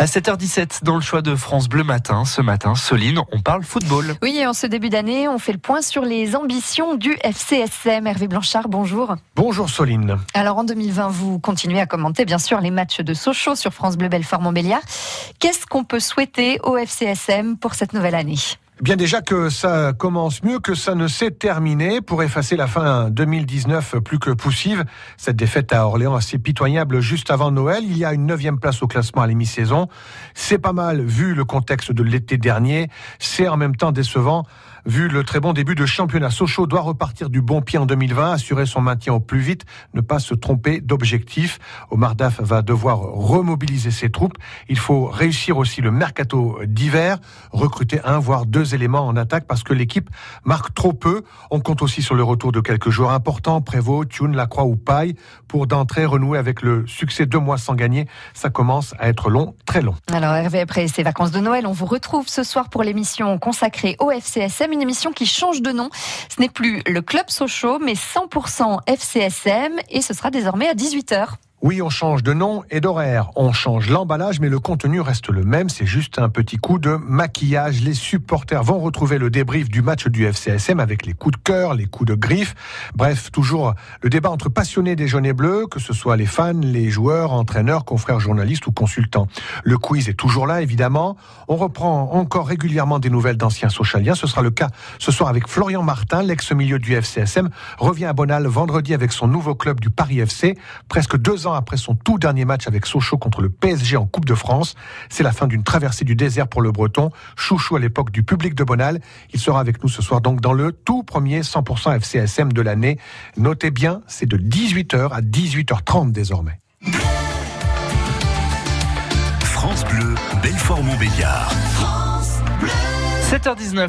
À 7h17, dans le choix de France Bleu Matin, ce matin, Soline, on parle football. Oui, et en ce début d'année, on fait le point sur les ambitions du FCSM. Hervé Blanchard, bonjour. Bonjour Soline. Alors en 2020, vous continuez à commenter bien sûr les matchs de Sochaux sur France Bleu Belfort Montbéliard. Qu'est-ce qu'on peut souhaiter au FCSM pour cette nouvelle année? Bien déjà que ça commence mieux que ça ne s'est terminé pour effacer la fin 2019 plus que poussive. Cette défaite à Orléans assez pitoyable juste avant Noël. Il y a une neuvième place au classement à la mi-saison. C'est pas mal vu le contexte de l'été dernier. C'est en même temps décevant vu le très bon début de championnat. Sochaux doit repartir du bon pied en 2020, assurer son maintien au plus vite, ne pas se tromper d'objectif. Omar Daf va devoir remobiliser ses troupes. Il faut réussir aussi le mercato d'hiver, recruter un voire deux éléments en attaque parce que l'équipe marque trop peu. On compte aussi sur le retour de quelques joueurs importants, Prévost, Thune, Lacroix ou Paille, pour d'entrée renouer avec le succès deux mois sans gagner. Ça commence à être long, très long. Alors Hervé, après ces vacances de Noël, on vous retrouve ce soir pour l'émission consacrée au FCSM une émission qui change de nom. Ce n'est plus le Club Sochaux, mais 100% FCSM et ce sera désormais à 18h. Oui, on change de nom et d'horaire. On change l'emballage, mais le contenu reste le même. C'est juste un petit coup de maquillage. Les supporters vont retrouver le débrief du match du FCSM avec les coups de cœur, les coups de griffe. Bref, toujours le débat entre passionnés des jaunes et bleus, que ce soit les fans, les joueurs, entraîneurs, confrères journalistes ou consultants. Le quiz est toujours là, évidemment. On reprend encore régulièrement des nouvelles d'anciens socialiens. Ce sera le cas ce soir avec Florian Martin, l'ex-milieu du FCSM, revient à Bonal vendredi avec son nouveau club du Paris FC. Presque deux ans après son tout dernier match avec Sochaux contre le PSG en Coupe de France. C'est la fin d'une traversée du désert pour le Breton. Chouchou à l'époque du public de Bonal. Il sera avec nous ce soir donc dans le tout premier 100% FCSM de l'année. Notez bien, c'est de 18h à 18h30 désormais. France Bleu, Belfort-Montbéliard. 7h19.